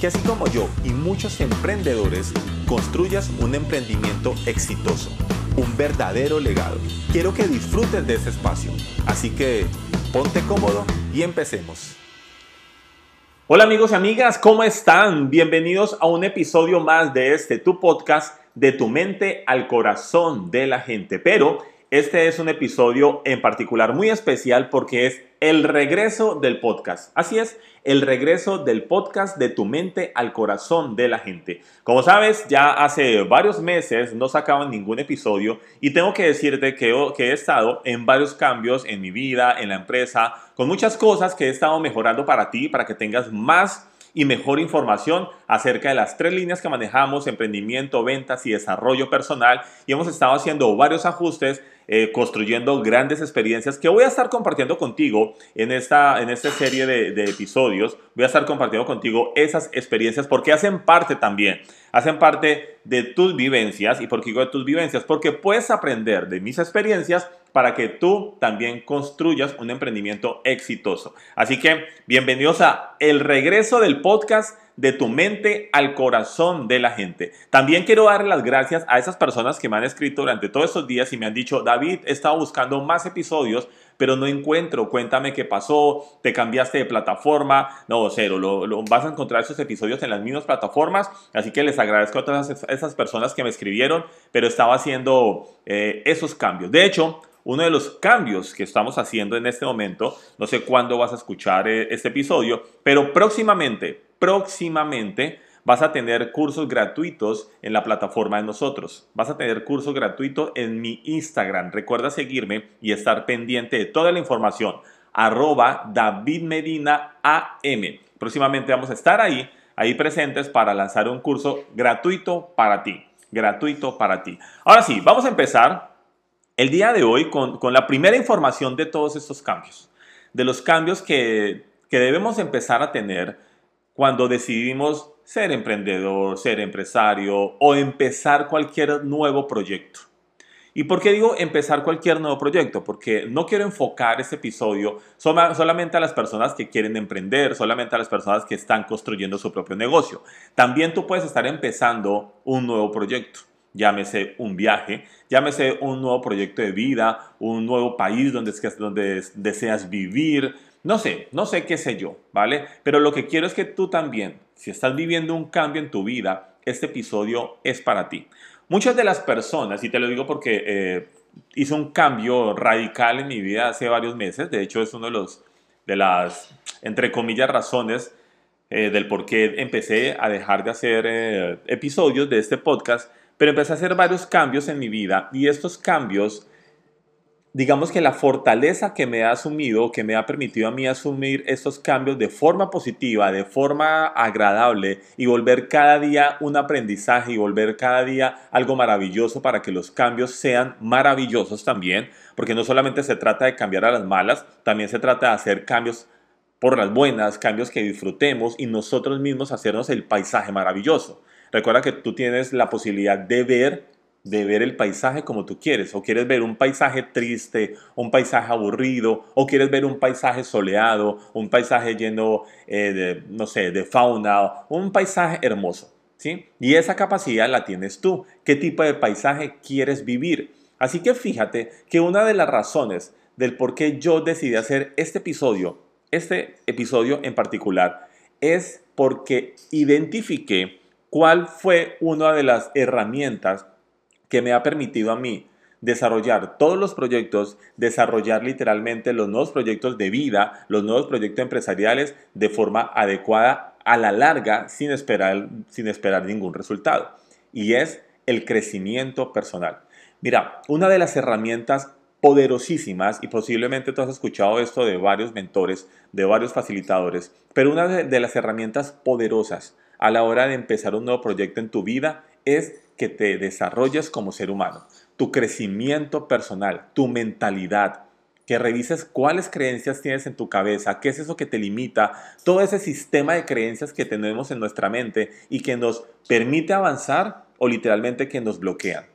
que así como yo y muchos emprendedores construyas un emprendimiento exitoso, un verdadero legado. Quiero que disfrutes de ese espacio, así que ponte cómodo y empecemos. Hola amigos y amigas, ¿cómo están? Bienvenidos a un episodio más de este tu podcast de tu mente al corazón de la gente. Pero este es un episodio en particular muy especial porque es el regreso del podcast. Así es, el regreso del podcast de tu mente al corazón de la gente. Como sabes, ya hace varios meses no sacaban ningún episodio y tengo que decirte que, que he estado en varios cambios en mi vida, en la empresa, con muchas cosas que he estado mejorando para ti, para que tengas más y mejor información acerca de las tres líneas que manejamos, emprendimiento, ventas y desarrollo personal. Y hemos estado haciendo varios ajustes, eh, construyendo grandes experiencias que voy a estar compartiendo contigo en esta, en esta serie de, de episodios. Voy a estar compartiendo contigo esas experiencias porque hacen parte también, hacen parte de tus vivencias. ¿Y por qué digo de tus vivencias? Porque puedes aprender de mis experiencias para que tú también construyas un emprendimiento exitoso. Así que bienvenidos a el regreso del podcast de tu mente al corazón de la gente. También quiero darle las gracias a esas personas que me han escrito durante todos estos días y me han dicho, David, he estado buscando más episodios, pero no encuentro, cuéntame qué pasó, te cambiaste de plataforma, no, cero, lo, vas a encontrar esos episodios en las mismas plataformas, así que les agradezco a todas esas personas que me escribieron, pero estaba haciendo eh, esos cambios. De hecho, uno de los cambios que estamos haciendo en este momento, no sé cuándo vas a escuchar eh, este episodio, pero próximamente, próximamente vas a tener cursos gratuitos en la plataforma de nosotros. Vas a tener cursos gratuitos en mi Instagram. Recuerda seguirme y estar pendiente de toda la información. Arroba David Medina AM. Próximamente vamos a estar ahí, ahí presentes para lanzar un curso gratuito para ti. Gratuito para ti. Ahora sí, vamos a empezar el día de hoy con, la primera información de todos estos cambios, de los cambios que, que debemos empezar a tener cuando decidimos ser emprendedor, ser empresario o empezar cualquier nuevo proyecto. ¿Y por qué digo empezar cualquier nuevo proyecto? Porque no quiero enfocar este episodio solamente a las personas que quieren emprender, solamente a las personas que están construyendo su propio negocio. También tú puedes estar empezando un nuevo proyecto llámese un viaje, llámese un nuevo proyecto de vida, un nuevo país donde, donde deseas vivir, no sé, no sé qué sé yo, ¿vale? Pero lo que quiero es que tú también, si estás viviendo un cambio en tu vida, este episodio es para ti. Muchas de las personas, y te lo digo porque eh, hice un cambio radical en mi vida hace varios meses, de hecho es uno de los, de las, entre comillas, razones eh, del por qué empecé a dejar de hacer eh, episodios de este podcast, pero empecé a hacer varios cambios en mi vida y estos cambios, digamos que la fortaleza que me ha asumido, que me ha permitido a mí asumir estos cambios de forma positiva, de forma agradable y volver cada día un aprendizaje y volver cada día algo maravilloso para que los cambios sean maravillosos también, porque no solamente se trata de cambiar a las malas, también se trata de hacer cambios por las buenas, cambios que disfrutemos y nosotros mismos hacernos el paisaje maravilloso. Recuerda que tú tienes la posibilidad de ver, de ver el paisaje como tú quieres. O quieres ver un paisaje triste, un paisaje aburrido, o quieres ver un paisaje soleado, un paisaje lleno eh, de, no sé, de fauna, un paisaje hermoso. ¿sí? Y esa capacidad la tienes tú. ¿Qué tipo de paisaje quieres vivir? Así que fíjate que una de las razones del por qué yo decidí hacer este episodio, este episodio en particular, es porque identifiqué ¿Cuál fue una de las herramientas que me ha permitido a mí desarrollar todos los proyectos, desarrollar literalmente los nuevos proyectos de vida, los nuevos proyectos empresariales de forma adecuada a la larga sin esperar, sin esperar ningún resultado? Y es el crecimiento personal. Mira, una de las herramientas poderosísimas, y posiblemente tú has escuchado esto de varios mentores, de varios facilitadores, pero una de, de las herramientas poderosas a la hora de empezar un nuevo proyecto en tu vida es que te desarrolles como ser humano, tu crecimiento personal, tu mentalidad, que revises cuáles creencias tienes en tu cabeza, qué es eso que te limita, todo ese sistema de creencias que tenemos en nuestra mente y que nos permite avanzar o literalmente que nos bloquean.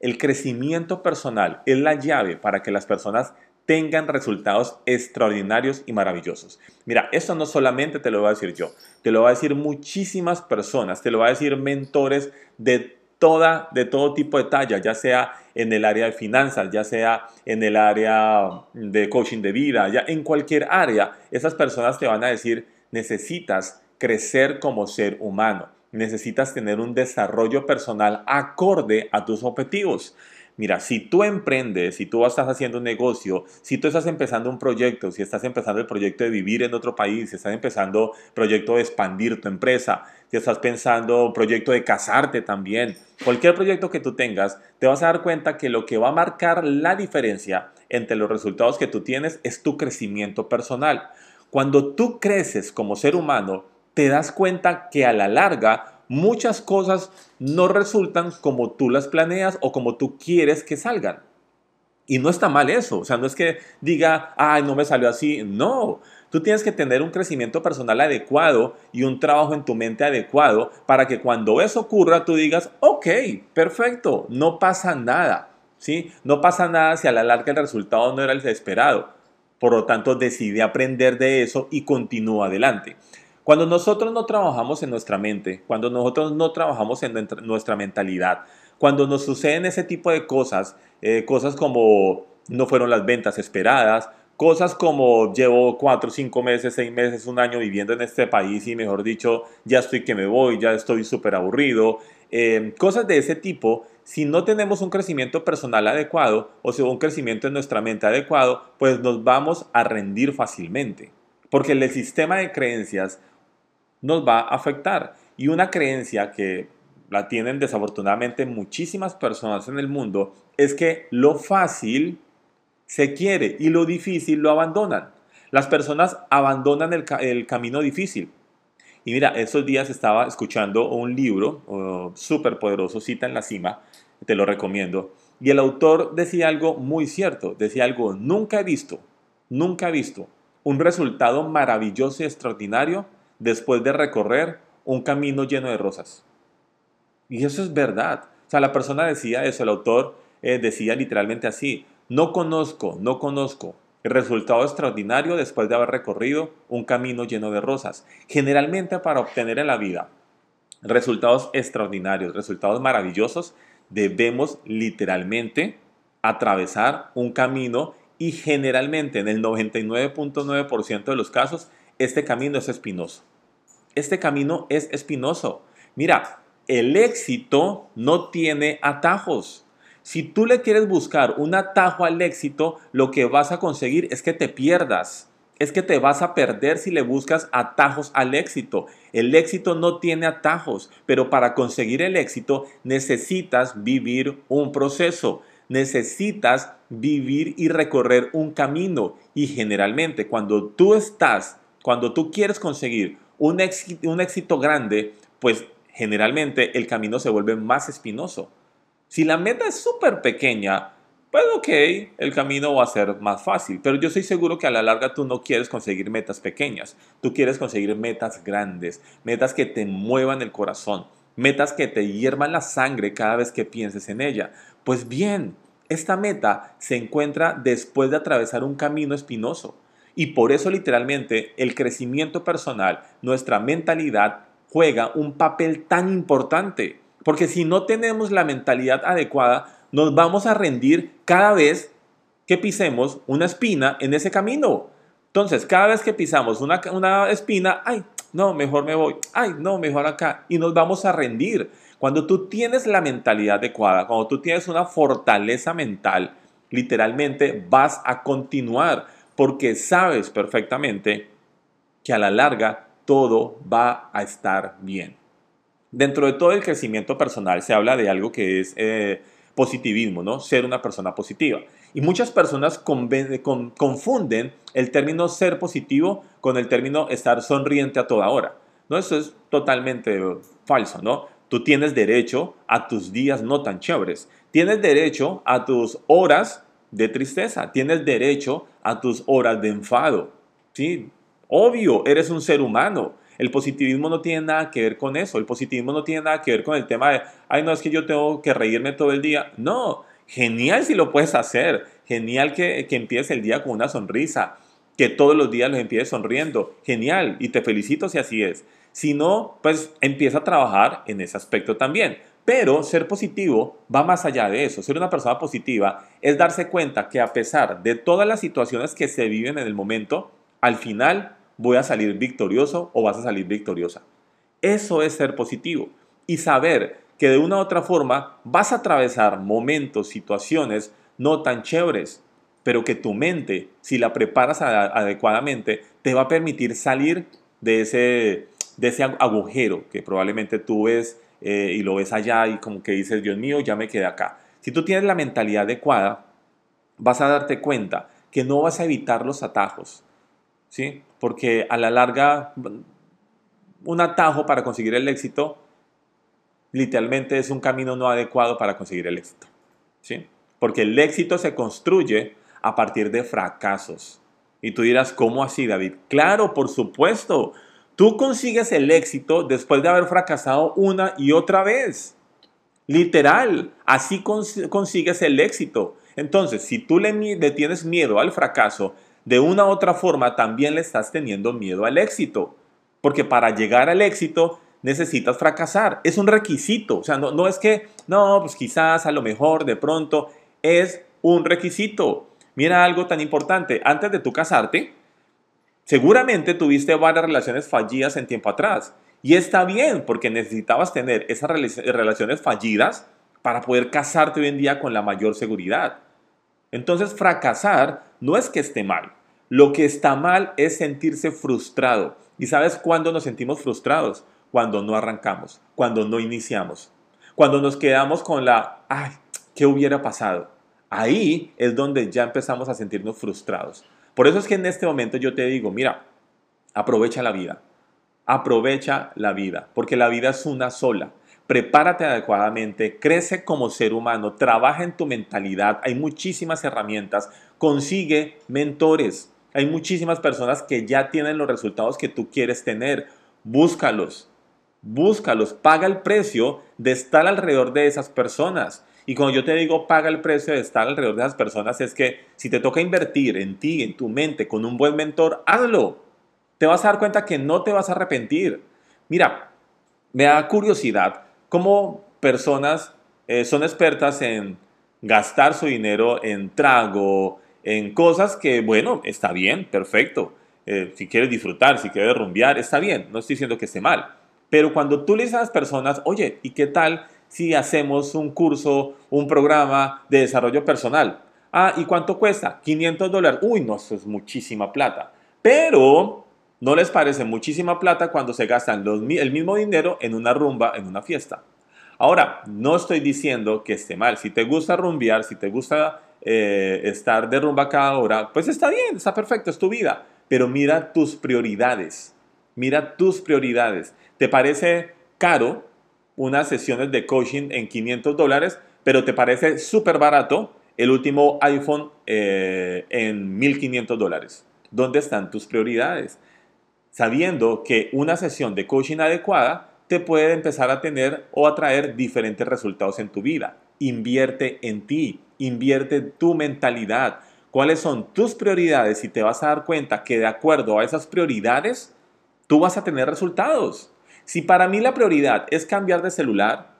El crecimiento personal es la llave para que las personas tengan resultados extraordinarios y maravillosos. Mira, esto no solamente te lo voy a decir yo, te lo va a decir muchísimas personas, te lo va a decir mentores de toda, de todo tipo de talla, ya sea en el área de finanzas, ya sea en el área de coaching de vida, ya en cualquier área, esas personas te van a decir, necesitas crecer como ser humano, necesitas tener un desarrollo personal acorde a tus objetivos. Mira, si tú emprendes, si tú estás haciendo un negocio, si tú estás empezando un proyecto, si estás empezando el proyecto de vivir en otro país, si estás empezando proyecto de expandir tu empresa, si estás pensando proyecto de casarte también, cualquier proyecto que tú tengas, te vas a dar cuenta que lo que va a marcar la diferencia entre los resultados que tú tienes es tu crecimiento personal. Cuando tú creces como ser humano, te das cuenta que a la larga muchas cosas no resultan como tú las planeas o como tú quieres que salgan. Y no está mal eso, o sea, no es que diga, ay, no me salió así, no. Tú tienes que tener un crecimiento personal adecuado y un trabajo en tu mente adecuado para que cuando eso ocurra tú digas, ok, perfecto, no pasa nada, ¿sí? No pasa nada si a la larga el resultado no era el esperado. Por lo tanto, decide aprender de eso y continúa adelante. Cuando nosotros no trabajamos en nuestra mente, cuando nosotros no trabajamos en nuestra mentalidad, cuando nos suceden ese tipo de cosas, eh, cosas como no fueron las ventas esperadas, cosas como llevo cuatro, cinco meses, seis meses, un año viviendo en este país y mejor dicho, ya estoy que me voy, ya estoy súper aburrido, eh, cosas de ese tipo, si no tenemos un crecimiento personal adecuado o sea, un crecimiento en nuestra mente adecuado, pues nos vamos a rendir fácilmente. Porque el sistema de creencias nos va a afectar. Y una creencia que la tienen desafortunadamente muchísimas personas en el mundo es que lo fácil se quiere y lo difícil lo abandonan. Las personas abandonan el, camino difícil. Y mira, esos días estaba escuchando un libro uh, súper poderoso, Cita en la Cima, te lo recomiendo. Y el autor decía algo muy cierto, decía algo, nunca he visto, nunca he visto un resultado maravilloso y extraordinario después de recorrer un camino lleno de rosas. Y eso es verdad. O sea, la persona decía eso, el autor eh, decía literalmente así, no conozco, no conozco el resultado extraordinario después de haber recorrido un camino lleno de rosas. Generalmente para obtener en la vida resultados extraordinarios, resultados maravillosos, debemos literalmente atravesar un camino y generalmente en el 99.9% de los casos este camino es espinoso. Este camino es espinoso. Mira, el éxito no tiene atajos. Si tú le quieres buscar un atajo al éxito, lo que vas a conseguir es que te pierdas. Es que te vas a perder si le buscas atajos al éxito. El éxito no tiene atajos, pero para conseguir el éxito necesitas vivir un proceso necesitas vivir y recorrer un camino. Y generalmente cuando tú estás cuando tú quieres conseguir un éxito, un éxito grande, pues generalmente el camino se vuelve más espinoso. Si la meta es súper pequeña, pues ok, el camino va a ser más fácil, pero yo estoy seguro que a la larga tú no quieres conseguir metas pequeñas, tú quieres conseguir metas grandes, metas que te muevan el corazón, metas que te hiervan la sangre cada vez que pienses en ella. Pues bien, esta meta se encuentra después de atravesar un camino espinoso. Y por eso literalmente el crecimiento personal, nuestra mentalidad juega un papel tan importante. Porque si no tenemos la mentalidad adecuada, nos vamos a rendir cada vez que pisemos una espina en ese camino. Entonces, cada vez que pisamos una, una espina, ay, no, mejor me voy, ay, no, mejor acá, y nos vamos a rendir. Cuando tú tienes la mentalidad adecuada, cuando tú tienes una fortaleza mental, literalmente vas a continuar porque sabes perfectamente que a la larga todo va a estar bien. Dentro de todo el crecimiento personal se habla de algo que es eh, positivismo, ¿no? Ser una persona positiva. Y muchas personas confunden el término ser positivo con el término estar sonriente a toda hora. No, eso es totalmente falso, ¿no? Tú tienes derecho a tus días no tan chéveres. Tienes derecho a tus horas de tristeza. Tienes derecho a tus horas de enfado. ¿sí? Obvio, eres un ser humano. El positivismo no tiene nada que ver con eso. El positivismo no tiene nada que ver con el tema de, ay, no, es que yo tengo que reírme todo el día. No, genial si lo puedes hacer. Genial que, que empieces el día con una sonrisa. Que todos los días los empieces sonriendo. Genial. Y te felicito si así es. Si no, pues empieza a trabajar en ese aspecto también. Pero ser positivo va más allá de eso. Ser una persona positiva es darse cuenta que a pesar de todas las situaciones que se viven en el momento, al final voy a salir victorioso o vas a salir victoriosa. Eso es ser positivo y saber que de una u otra forma vas a atravesar momentos, situaciones no tan chéveres, pero que tu mente, si la preparas adecuadamente, te va a permitir salir de ese, de ese agujero que probablemente tú ves eh, y lo ves allá y como que dices, Dios mío, ya me quedé acá. Si tú tienes la mentalidad adecuada, vas a darte cuenta que no vas a evitar los atajos, ¿sí? Porque a la larga, un atajo para conseguir el éxito, literalmente es un camino no adecuado para conseguir el éxito, ¿sí? Porque el éxito se construye a partir de fracasos. Y tú dirás, ¿cómo así, David? Claro, por supuesto. Tú consigues el éxito después de haber fracasado una y otra vez. Literal, así consigues el éxito. Entonces, si tú le, tienes miedo al fracaso, de una u otra forma también le estás teniendo miedo al éxito. Porque para llegar al éxito necesitas fracasar. Es un requisito. O sea, no, no es que, no, pues quizás, a lo mejor, de pronto, es un requisito. Mira algo tan importante. Antes de tú casarte, seguramente tuviste varias relaciones fallidas en tiempo atrás. Y está bien, porque necesitabas tener esas relaciones fallidas para poder casarte hoy en día con la mayor seguridad. Entonces, fracasar no es que esté mal. Lo que está mal es sentirse frustrado. ¿Y sabes cuándo nos sentimos frustrados? Cuando no arrancamos, cuando no iniciamos, cuando nos quedamos con la, ay, ¿qué hubiera pasado? Ahí es donde ya empezamos a sentirnos frustrados. Por eso es que en este momento yo te digo, mira, aprovecha la vida, aprovecha la vida, porque la vida es una sola. Prepárate adecuadamente, crece como ser humano, trabaja en tu mentalidad, hay muchísimas herramientas, consigue mentores, hay muchísimas personas que ya tienen los resultados que tú quieres tener, búscalos, búscalos, paga el precio de estar alrededor de esas personas. Y cuando yo te digo paga el precio de estar alrededor de esas personas, es que si te toca invertir en ti, en tu mente, con un buen mentor, hazlo. Te vas a dar cuenta que no te vas a arrepentir. Mira, me da curiosidad cómo personas eh, son expertas en gastar su dinero en trago, en cosas que, bueno, está bien, perfecto. Eh, si quieres disfrutar, si quieres rumbear, está bien, no estoy diciendo que esté mal. Pero cuando tú le dices a las personas, oye, ¿y qué tal si hacemos un curso, un programa de desarrollo personal? Ah, ¿y cuánto cuesta? 500 dólares. Uy, no, eso es muchísima plata. Pero ¿No les parece muchísima plata cuando se gastan el mismo dinero en una rumba, en una fiesta? Ahora, no estoy diciendo que esté mal. Si te gusta rumbear, si te gusta eh, estar de rumba cada hora, pues está bien, está perfecto, es tu vida. Pero mira tus prioridades. Mira tus prioridades. ¿Te parece caro unas sesiones de coaching en 500 dólares, pero te parece súper barato el último iPhone eh, en 1500 dólares? ¿Dónde están tus prioridades? sabiendo que una sesión de coaching adecuada te puede empezar a tener o a traer diferentes resultados en tu vida. Invierte en ti, invierte tu mentalidad. ¿Cuáles son tus prioridades? Y te vas a dar cuenta que de acuerdo a esas prioridades, tú vas a tener resultados. Si para mí la prioridad es cambiar de celular,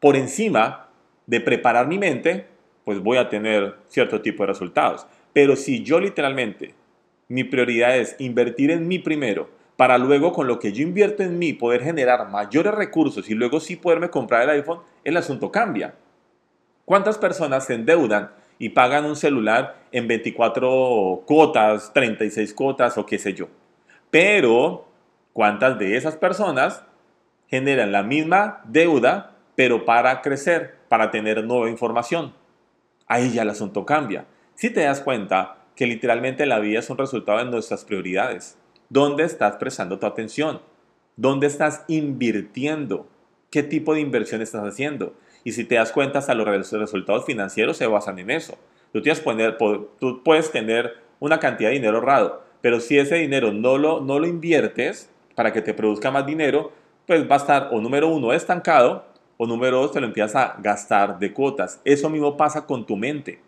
por encima de preparar mi mente, pues voy a tener cierto tipo de resultados. Pero si yo literalmente mi prioridad es invertir en mí primero, para luego con lo que yo invierto en mí poder generar mayores recursos y luego sí poderme comprar el iPhone, el asunto cambia. ¿Cuántas personas se endeudan y pagan un celular en 24 cuotas, 36 cuotas o qué sé yo? Pero, ¿cuántas de esas personas generan la misma deuda, pero para crecer, para tener nueva información? Ahí ya el asunto cambia. Si te das cuenta, que literalmente la vida es un resultado de nuestras prioridades. ¿Dónde estás prestando tu atención? ¿Dónde estás invirtiendo? ¿Qué tipo de inversión estás haciendo? Y si te das cuenta, hasta los resultados financieros se basan en eso. Tú, poner, tú puedes tener una cantidad de dinero ahorrado, pero si ese dinero no lo, no lo inviertes para que te produzca más dinero, pues va a estar o número uno estancado o número dos te lo empiezas a gastar de cuotas. Eso mismo pasa con tu mente.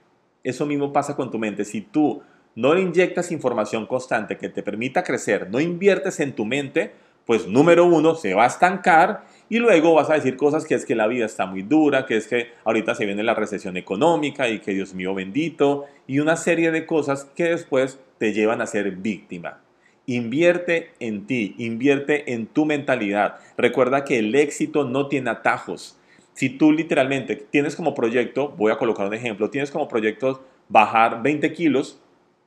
Eso mismo pasa con tu mente. Si tú no le inyectas información constante que te permita crecer, no inviertes en tu mente, pues número uno se va a estancar y luego vas a decir cosas que es que la vida está muy dura, que es que ahorita se viene la recesión económica y que Dios mío bendito, y una serie de cosas que después te llevan a ser víctima. Invierte en ti, invierte en tu mentalidad. Recuerda que el éxito no tiene atajos. Si tú literalmente tienes como proyecto, voy a colocar un ejemplo, tienes como proyecto bajar 20 kilos,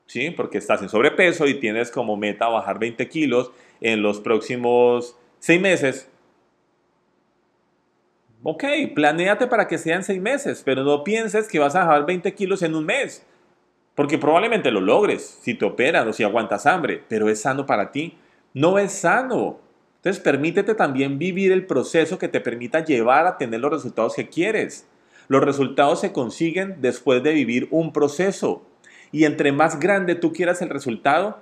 ¿sí? porque estás en sobrepeso y tienes como meta bajar 20 kilos en los próximos 6 meses, Ok, planéate para que sean seis meses, pero no pienses que vas a bajar 20 kilos en un mes, porque probablemente lo logres si te operan o si aguantas hambre, pero es sano para ti. No es sano. Entonces permítete también vivir el proceso que te permita llevar a tener los resultados que quieres. Los resultados se consiguen después de vivir un proceso. Y entre más grande tú quieras el resultado,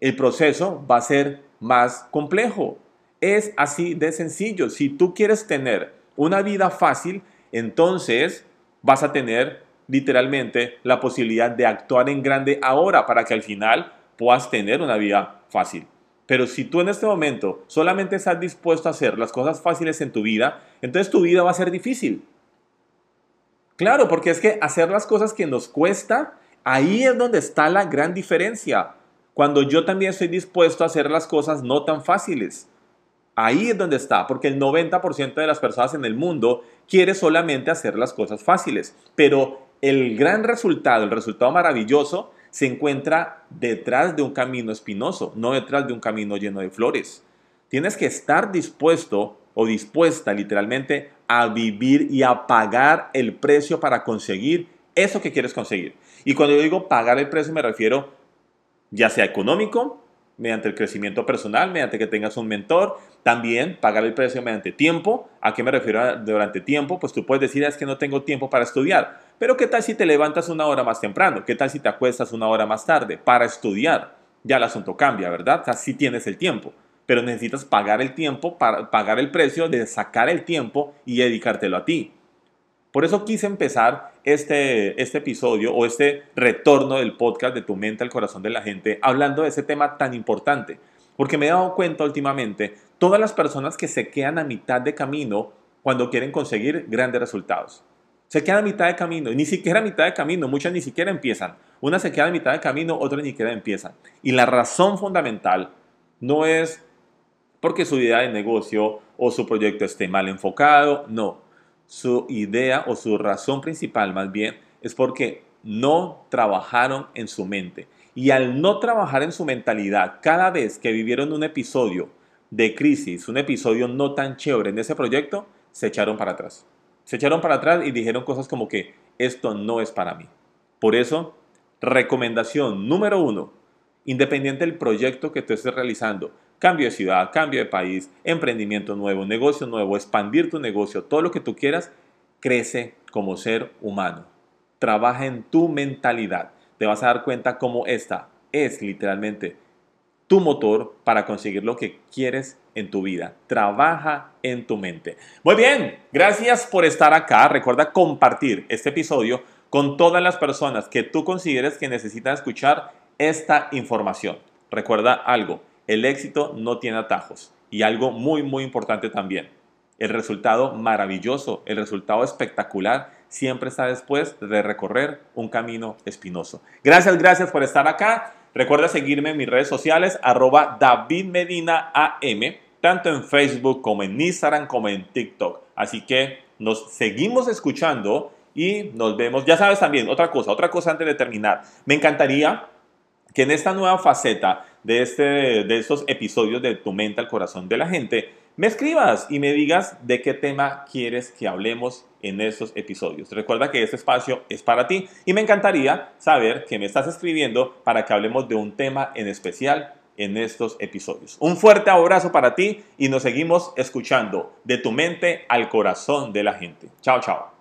el proceso va a ser más complejo. Es así de sencillo. Si tú quieres tener una vida fácil, entonces vas a tener literalmente la posibilidad de actuar en grande ahora para que al final puedas tener una vida fácil. Pero si tú en este momento solamente estás dispuesto a hacer las cosas fáciles en tu vida, entonces tu vida va a ser difícil. Claro, porque es que hacer las cosas que nos cuesta, ahí es donde está la gran diferencia. Cuando yo también estoy dispuesto a hacer las cosas no tan fáciles. Ahí es donde está, porque el 90% de las personas en el mundo quiere solamente hacer las cosas fáciles, pero el gran resultado, el resultado maravilloso, se encuentra detrás de un camino espinoso, no detrás de un camino lleno de flores. Tienes que estar dispuesto o dispuesta literalmente a vivir y a pagar el precio para conseguir eso que quieres conseguir. Y cuando yo digo pagar el precio me refiero ya sea económico, mediante el crecimiento personal, mediante que tengas un mentor, también pagar el precio mediante tiempo. ¿A qué me refiero durante tiempo? Pues tú puedes decir, es que no tengo tiempo para estudiar. Pero ¿qué tal si te levantas una hora más temprano? ¿Qué tal si te acuestas una hora más tarde para estudiar? Ya el asunto cambia, ¿verdad? O sea, sí tienes el tiempo, pero necesitas pagar el tiempo, para pagar el precio de sacar el tiempo y dedicártelo a ti. Por eso quise empezar este, este episodio o este retorno del podcast de tu mente al corazón de la gente hablando de ese tema tan importante. Porque me he dado cuenta últimamente, todas las personas que se quedan a mitad de camino cuando quieren conseguir grandes resultados. Se quedan a mitad de camino, ni siquiera a mitad de camino, muchas ni siquiera empiezan. Una se queda a mitad de camino, otra ni siquiera empiezan. Y la razón fundamental no es porque su idea de negocio o su proyecto esté mal enfocado, no su idea o su razón principal más bien es porque no trabajaron en su mente. Y al no trabajar en su mentalidad, cada vez que vivieron un episodio de crisis, un episodio no tan chévere en ese proyecto, se echaron para atrás. Se echaron para atrás y dijeron cosas como que esto no es para mí. Por eso, recomendación número uno, independiente del proyecto que tú estés realizando, cambio de ciudad, cambio de país, emprendimiento nuevo, negocio nuevo, expandir tu negocio, todo lo que tú quieras, crece como ser humano. Trabaja en tu mentalidad. Te vas a dar cuenta cómo esta es literalmente tu motor para conseguir lo que quieres en tu vida. Trabaja en tu mente. Muy bien, gracias por estar acá. Recuerda compartir este episodio con todas las personas que tú consideres que necesitan escuchar esta información. Recuerda algo, el éxito no tiene atajos. Y algo muy, muy importante también. El resultado maravilloso, el resultado espectacular, siempre está después de recorrer un camino espinoso. Gracias, gracias por estar acá. Recuerda seguirme en mis redes sociales, arroba David tanto en Facebook como en Instagram como en TikTok. Así que nos seguimos escuchando y nos vemos. Ya sabes también, otra cosa, otra cosa antes de terminar. Me encantaría que en esta nueva faceta de, este, de estos episodios de Tu mente al corazón de la gente, me escribas y me digas de qué tema quieres que hablemos en estos episodios. Recuerda que este espacio es para ti y me encantaría saber que me estás escribiendo para que hablemos de un tema en especial en estos episodios. Un fuerte abrazo para ti y nos seguimos escuchando de tu mente al corazón de la gente. Chao, chao.